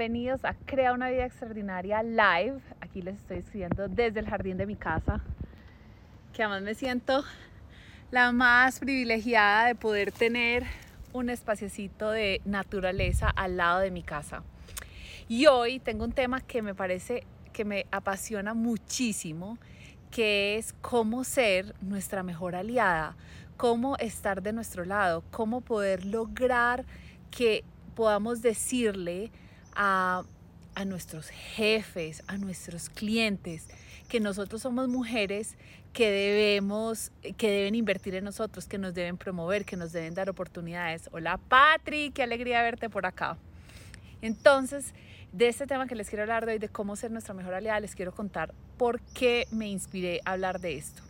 bienvenidos a Crea una vida extraordinaria live. Aquí les estoy escribiendo desde el jardín de mi casa, que además me siento la más privilegiada de poder tener un espaciecito de naturaleza al lado de mi casa. Y hoy tengo un tema que me parece que me apasiona muchísimo, que es cómo ser nuestra mejor aliada, cómo estar de nuestro lado, cómo poder lograr que podamos decirle a, nuestros jefes, a nuestros clientes, que nosotros somos mujeres que debemos, que deben invertir en nosotros, que nos deben promover, que nos deben dar oportunidades. Hola Patri, qué alegría verte por acá. Entonces, de este tema que les quiero hablar hoy, de cómo ser nuestra mejor aliada, les quiero contar por qué me inspiré a hablar de esto.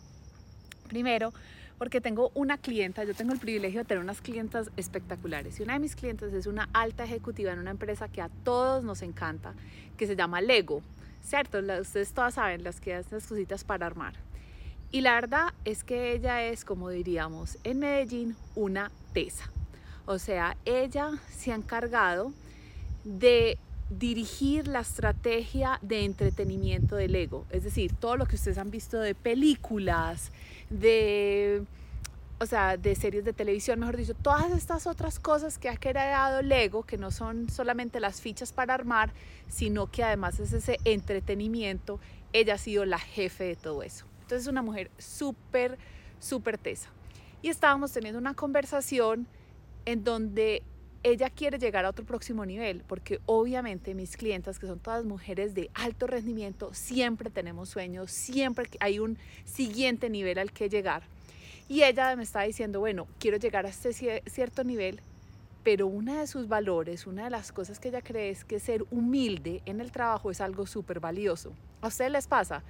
Primero, porque tengo una clienta, yo tengo el privilegio de tener unas clientas espectaculares y una de mis clientes es una alta ejecutiva en una empresa que a todos nos encanta, que se llama Lego, ¿cierto? Ustedes todas saben las que hacen las cositas para armar. Y la verdad es que ella es, como diríamos en Medellín, una tesa. O sea, ella se ha encargado de dirigir la estrategia de entretenimiento del ego. Es decir, todo lo que ustedes han visto de películas, de, o sea, de series de televisión, mejor dicho, todas estas otras cosas que ha creado Lego, que no son solamente las fichas para armar, sino que además es ese entretenimiento, ella ha sido la jefe de todo eso. Entonces es una mujer súper, súper tesa. Y estábamos teniendo una conversación en donde ella quiere llegar a otro próximo nivel, porque obviamente mis clientas, que son todas mujeres de alto rendimiento, siempre tenemos sueños, siempre hay un siguiente nivel al que llegar. Y ella me está diciendo, bueno, quiero llegar a este cierto nivel, pero una de sus valores, una de las cosas que ella cree es que ser humilde en el trabajo es algo súper valioso. ¿A ustedes les pasa?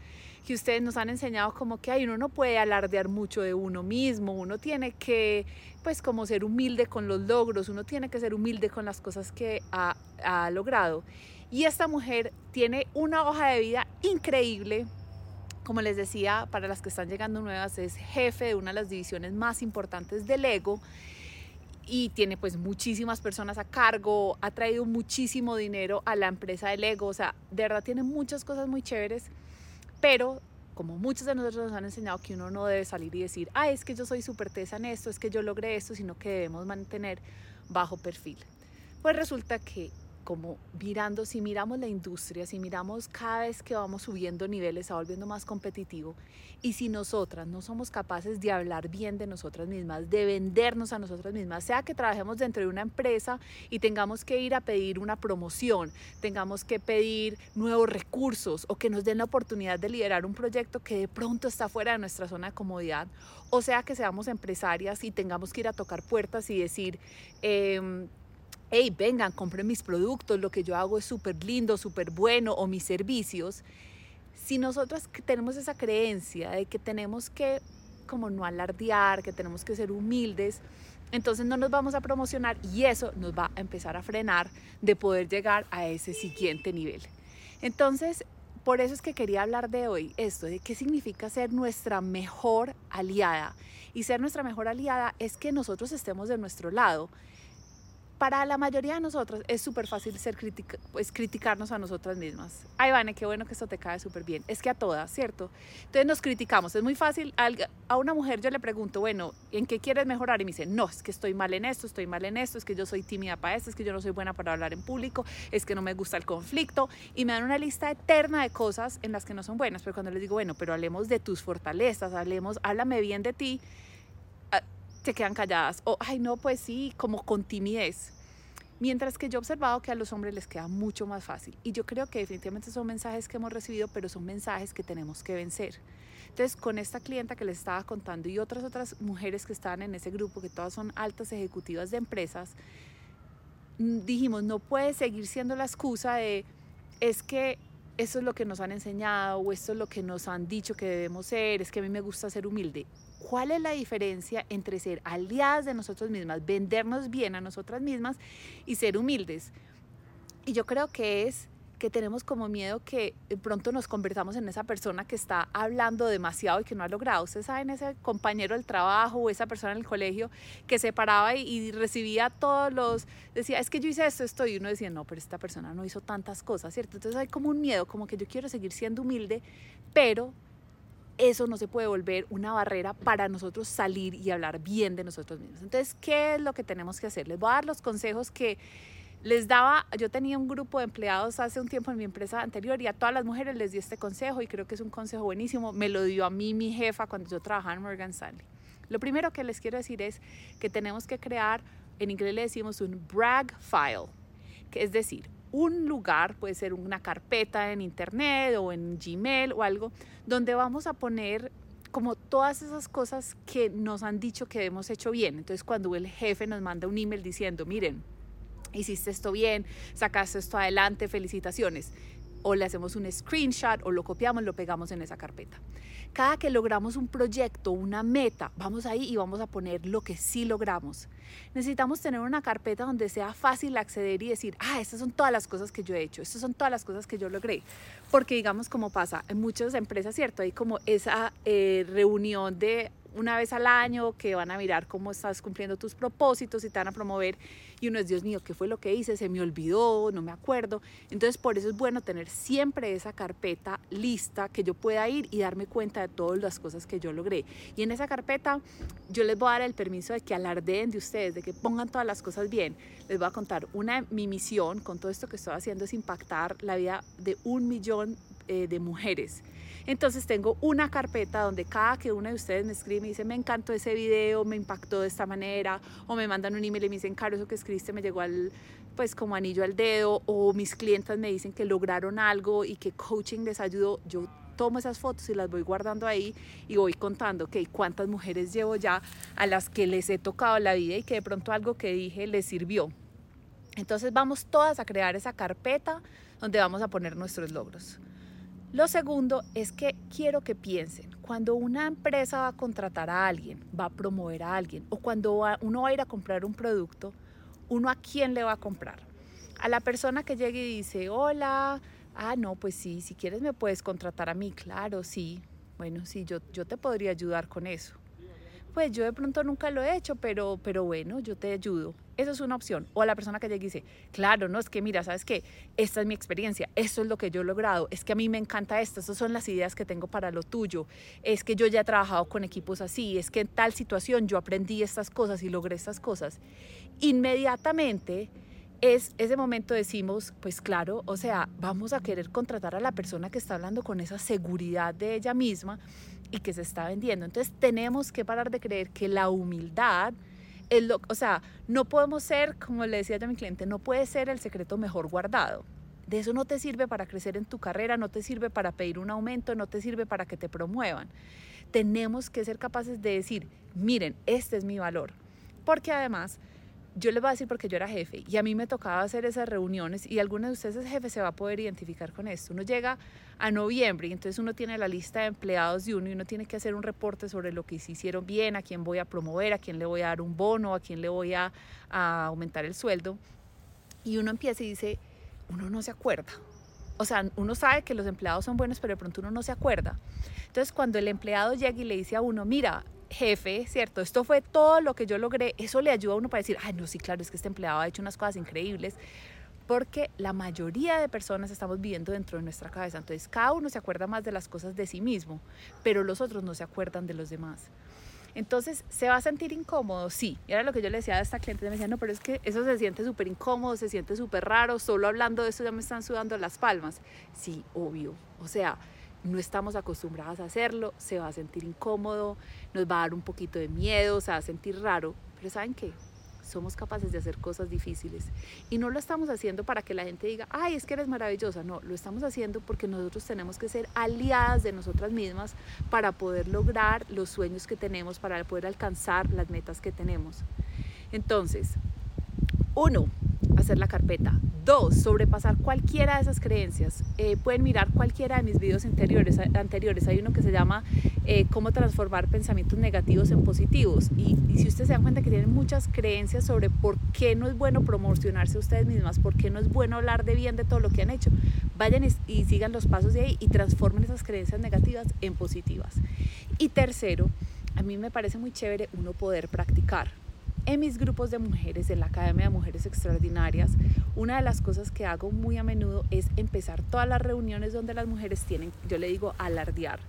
Que ustedes nos han enseñado como que hay uno no puede alardear mucho de uno mismo, uno tiene que, pues como ser humilde con los logros, uno tiene que ser humilde con las cosas que ha, ha logrado. Y esta mujer tiene una hoja de vida increíble, como les decía, para las que están llegando nuevas, es jefe de una de las divisiones más importantes del ego y tiene pues muchísimas personas a cargo, ha traído muchísimo dinero a la empresa de Lego, o sea, de verdad tiene muchas cosas muy chéveres, pero como muchos de nosotros nos han enseñado que uno no debe salir y decir, ah, es que yo soy súper tesa en esto, es que yo logré esto, sino que debemos mantener bajo perfil. Pues resulta que como mirando, si miramos la industria, si miramos cada vez que vamos subiendo niveles, a volviendo más competitivo, y si nosotras no somos capaces de hablar bien de nosotras mismas, de vendernos a nosotras mismas, sea que trabajemos dentro de una empresa y tengamos que ir a pedir una promoción, tengamos que pedir nuevos recursos o que nos den la oportunidad de liderar un proyecto que de pronto está fuera de nuestra zona de comodidad, o sea que seamos empresarias y tengamos que ir a tocar puertas y decir, eh, hey, vengan, compren mis productos, lo que yo hago es súper lindo, súper bueno, o mis servicios, si nosotros tenemos esa creencia de que tenemos que como no alardear, que tenemos que ser humildes, entonces no nos vamos a promocionar y eso nos va a empezar a frenar de poder llegar a ese siguiente nivel. Entonces, por eso es que quería hablar de hoy esto, de qué significa ser nuestra mejor aliada. Y ser nuestra mejor aliada es que nosotros estemos de nuestro lado, para la mayoría de nosotros es súper fácil ser pues, criticarnos a nosotras mismas. Ay, Vane, qué bueno que esto te cae súper bien. Es que a todas, ¿cierto? Entonces nos criticamos. Es muy fácil. A una mujer yo le pregunto, bueno, ¿en qué quieres mejorar? Y me dice, no, es que estoy mal en esto, estoy mal en esto, es que yo soy tímida para esto, es que yo no soy buena para hablar en público, es que no me gusta el conflicto. Y me dan una lista eterna de cosas en las que no son buenas. Pero cuando les digo, bueno, pero hablemos de tus fortalezas, hablemos, háblame bien de ti se quedan calladas. O, ay, no, pues sí, como con timidez. Mientras que yo he observado que a los hombres les queda mucho más fácil. Y yo creo que definitivamente son mensajes que hemos recibido, pero son mensajes que tenemos que vencer. Entonces, con esta clienta que les estaba contando y otras otras mujeres que estaban en ese grupo, que todas son altas ejecutivas de empresas, mm, dijimos, no puede seguir siendo la excusa de, es que eso es lo que nos han enseñado o esto es lo que nos han dicho que debemos ser, es que a mí me gusta ser humilde. ¿Cuál es la diferencia entre ser aliadas de nosotros mismas, vendernos bien a nosotras mismas y ser humildes? Y yo creo que es que tenemos como miedo que pronto nos convertamos en esa persona que está hablando demasiado y que no ha logrado. Ustedes saben, ese compañero del trabajo o esa persona en el colegio que se paraba y, recibía todos los, decía, es que yo hice esto, esto, y uno decía, no, pero esta persona no hizo tantas cosas, ¿cierto? Entonces hay como un miedo, como que yo quiero seguir siendo humilde, pero eso no se puede volver una barrera para nosotros salir y hablar bien de nosotros mismos. Entonces, ¿qué es lo que tenemos que hacer? Les voy a dar los consejos que les daba, yo tenía un grupo de empleados hace un tiempo en mi empresa anterior y a todas las mujeres les di este consejo y creo que es un consejo buenísimo. Me lo dio a mí mi jefa cuando yo trabajaba en Morgan Stanley. Lo primero que les quiero decir es que tenemos que crear, en inglés le decimos un brag file, que es decir, un lugar, puede ser una carpeta en internet o en Gmail o algo, donde vamos a poner como todas esas cosas que nos han dicho que hemos hecho bien. Entonces cuando el jefe nos manda un email diciendo, miren, hiciste esto bien, sacaste esto adelante, felicitaciones. O le hacemos un screenshot o lo copiamos, lo pegamos en esa carpeta. Cada que logramos un proyecto, una meta, vamos ahí y vamos a poner lo que sí logramos. Necesitamos tener una carpeta donde sea fácil acceder y decir, ah, estas son todas las cosas que yo he hecho, estas son todas las cosas que yo logré. Porque digamos como pasa en muchas empresas, ¿cierto? Hay como esa eh, reunión de una vez al año que van a mirar cómo estás cumpliendo tus propósitos y te van a promover y uno es, Dios mío, ¿qué fue lo que hice? Se me olvidó, no me acuerdo. Entonces por eso es bueno tener siempre esa carpeta lista que yo pueda ir y darme cuenta de todas las cosas que yo logré. Y en esa carpeta yo les voy a dar el permiso de que alardeen de ustedes, de que pongan todas las cosas bien. Les voy a contar, una mi misión con todo esto que estoy haciendo es impactar la vida de un millón eh, de mujeres. Entonces tengo una carpeta donde cada que una de ustedes me escribe y me dice, me encantó ese video, me impactó de esta manera, o me mandan un email y me dicen, Caro, eso que escribiste me llegó al, pues como anillo al dedo, o mis clientes me dicen que lograron algo y que coaching les ayudó, yo tomo esas fotos y las voy guardando ahí y voy contando que cuántas mujeres llevo ya a las que les he tocado la vida y que de pronto algo que dije les sirvió. Entonces vamos todas a crear esa carpeta donde vamos a poner nuestros logros. Lo segundo es que quiero que piensen, cuando una empresa va a contratar a alguien, va a promover a alguien, o cuando uno va a ir a comprar un producto, uno a quién le va a comprar. A la persona que llegue y dice, hola, ah, no, pues sí, si quieres me puedes contratar a mí, claro, sí, bueno, sí, yo, yo te podría ayudar con eso pues yo de pronto nunca lo he hecho, pero, pero bueno, yo te ayudo. Eso es una opción. O a la persona que llega y dice, claro, no, es que mira, ¿sabes qué? Esta es mi experiencia, esto es lo que yo he logrado, es que a mí me encanta esto, estas son las ideas que tengo para lo tuyo, es que yo ya he trabajado con equipos así, es que en tal situación yo aprendí estas cosas y logré estas cosas. Inmediatamente es ese momento decimos, pues claro, o sea, vamos a querer contratar a la persona que está hablando con esa seguridad de ella misma y que se está vendiendo. Entonces tenemos que parar de creer que la humildad es o sea, no podemos ser, como le decía yo a mi cliente, no puede ser el secreto mejor guardado. De eso no te sirve para crecer en tu carrera, no te sirve para pedir un aumento, no te sirve para que te promuevan. Tenemos que ser capaces de decir, miren, este es mi valor. Porque además yo les voy a decir porque yo era jefe y a mí me tocaba hacer esas reuniones y alguno de ustedes jefe se va a poder identificar con esto. Uno llega a noviembre y entonces uno tiene la lista de empleados de uno y uno tiene que hacer un reporte sobre lo que se hicieron bien, a quién voy a promover, a quién le voy a dar un bono, a quién le voy a, a aumentar el sueldo. Y uno empieza y dice, uno no se acuerda. O sea, uno sabe que los empleados son buenos, pero de pronto uno no se acuerda. Entonces, cuando el empleado llega y le dice a uno, mira, jefe, ¿cierto? Esto fue todo lo que yo logré. Eso le ayuda a uno para decir, ay, no, sí, claro, es que este empleado ha hecho unas cosas increíbles. Porque la mayoría de personas estamos viviendo dentro de nuestra cabeza. Entonces, cada uno se acuerda más de las cosas de sí mismo, pero los otros no se acuerdan de los demás. Entonces, ¿se va a sentir incómodo? Sí. Y era lo que yo le decía a esta cliente. Me decía, no, pero es que eso se siente súper incómodo, se siente súper raro. Solo hablando de eso ya me están sudando las palmas. Sí, obvio. O sea, no estamos acostumbradas a hacerlo, se va a sentir incómodo, nos va a dar un poquito de miedo, se va a sentir raro, pero ¿saben qué? Somos capaces de hacer cosas difíciles y no lo estamos haciendo para que la gente diga, ay, es que eres maravillosa, no, lo estamos haciendo porque nosotros tenemos que ser aliadas de nosotras mismas para poder lograr los sueños que tenemos, para poder alcanzar las metas que tenemos. Entonces, uno, hacer la carpeta. Dos, sobrepasar cualquiera de esas creencias. Eh, pueden mirar cualquiera de mis videos anteriores. Hay uno que se llama eh, Cómo transformar pensamientos negativos en positivos. Y, si ustedes se dan cuenta que tienen muchas creencias sobre por qué no es bueno promocionarse ustedes mismas, por qué no es bueno hablar de bien de todo lo que han hecho, vayan y, y sigan los pasos de ahí y transformen esas creencias negativas en positivas. Y tercero, a mí me parece muy chévere uno poder practicar en mis grupos de mujeres, en la Academia de Mujeres Extraordinarias, una de las cosas que hago muy a menudo es empezar todas las reuniones donde las mujeres tienen, yo le digo, alardear.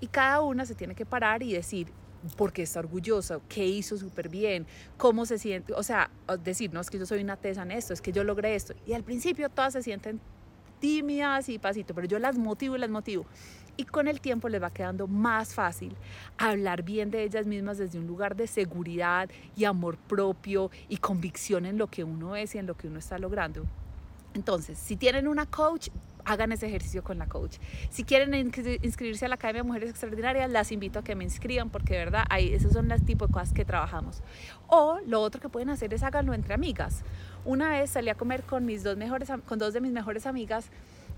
Y cada una se tiene que parar y decir, por qué está orgullosa, qué hizo súper bien, cómo se siente, o sea, decir, no es que yo soy una tesa en esto, es que yo logré esto. Y al principio todas se sienten tímidas y pasito, pero yo las motivo y las motivo y con el tiempo les va quedando más fácil hablar bien de ellas mismas desde un lugar de seguridad y amor propio y convicción en lo que uno es y en lo que uno está logrando. Entonces, si tienen una coach, hagan ese ejercicio con la coach. Si quieren inscribirse a la Academia de Mujeres Extraordinarias, las invito a que me inscriban porque de verdad ahí esos son los tipos de cosas que trabajamos. O lo otro que pueden hacer es háganlo entre amigas. Una vez salí a comer con mis dos mejores con dos de mis mejores amigas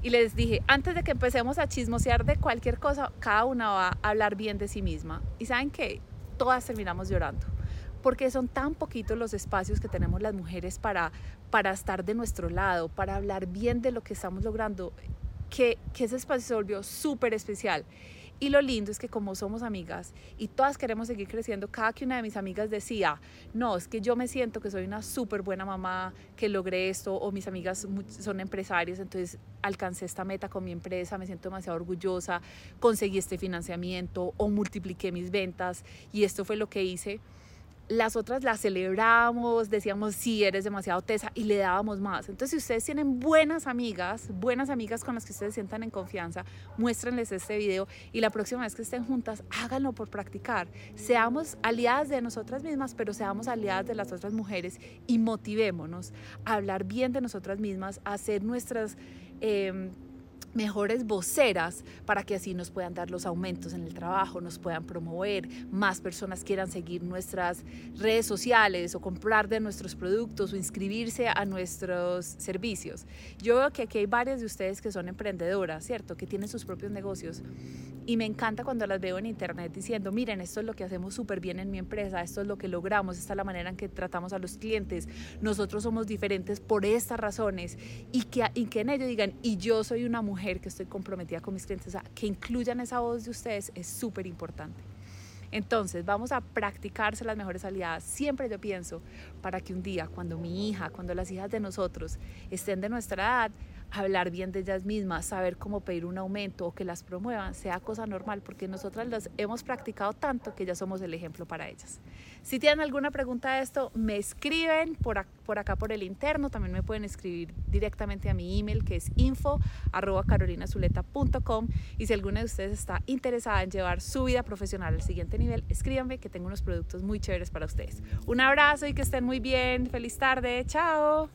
y les dije, antes de que empecemos a chismosear de cualquier cosa, cada una va a hablar bien de sí misma. Y saben que todas terminamos llorando, porque son tan poquitos los espacios que tenemos las mujeres para, para estar de nuestro lado, para hablar bien de lo que estamos logrando, que, que ese espacio se volvió súper especial. Y lo lindo es que como somos amigas y todas queremos seguir creciendo, cada que una de mis amigas decía, no, es que yo me siento que soy una súper buena mamá, que logré esto, o mis amigas son empresarias, entonces alcancé esta meta con mi empresa, me siento demasiado orgullosa, conseguí este financiamiento o multipliqué mis ventas y esto fue lo que hice las otras las celebramos, decíamos, sí, eres demasiado tesa y le dábamos más. Entonces, si ustedes tienen buenas amigas, buenas amigas con las que ustedes sientan en confianza, muéstrenles este video y la próxima vez que estén juntas, háganlo por practicar. Seamos aliadas de nosotras mismas, pero seamos aliadas de las otras mujeres y motivémonos a hablar bien de nosotras mismas, a hacer nuestras... Eh, mejores voceras para que así nos puedan dar los aumentos en el trabajo, nos puedan promover, más personas quieran seguir nuestras redes sociales o comprar de nuestros productos o inscribirse a nuestros servicios. Yo veo que aquí hay varias de ustedes que son emprendedoras, ¿cierto? Que tienen sus propios negocios y me encanta cuando las veo en internet diciendo, miren, esto es lo que hacemos súper bien en mi empresa, esto es lo que logramos, esta es la manera en que tratamos a los clientes, nosotros somos diferentes por estas razones y que, y que en ello digan, y yo soy una mujer que estoy comprometida con mis clientes, que incluyan esa voz de ustedes es súper importante. Entonces, vamos a practicarse las mejores aliadas. Siempre yo pienso para que un día, cuando mi hija, cuando las hijas de nosotros estén de nuestra edad, hablar bien de ellas mismas, saber cómo pedir un aumento o que las promuevan, sea cosa normal, porque nosotras las hemos practicado tanto que ya somos el ejemplo para ellas. Si tienen alguna pregunta de esto, me escriben por, por acá por el interno, también me pueden escribir directamente a mi email que es info arroba y si alguna de ustedes está interesada en llevar su vida profesional al siguiente nivel, escríbanme que tengo unos productos muy chéveres para ustedes. Un abrazo y que estén muy bien, feliz tarde, chao.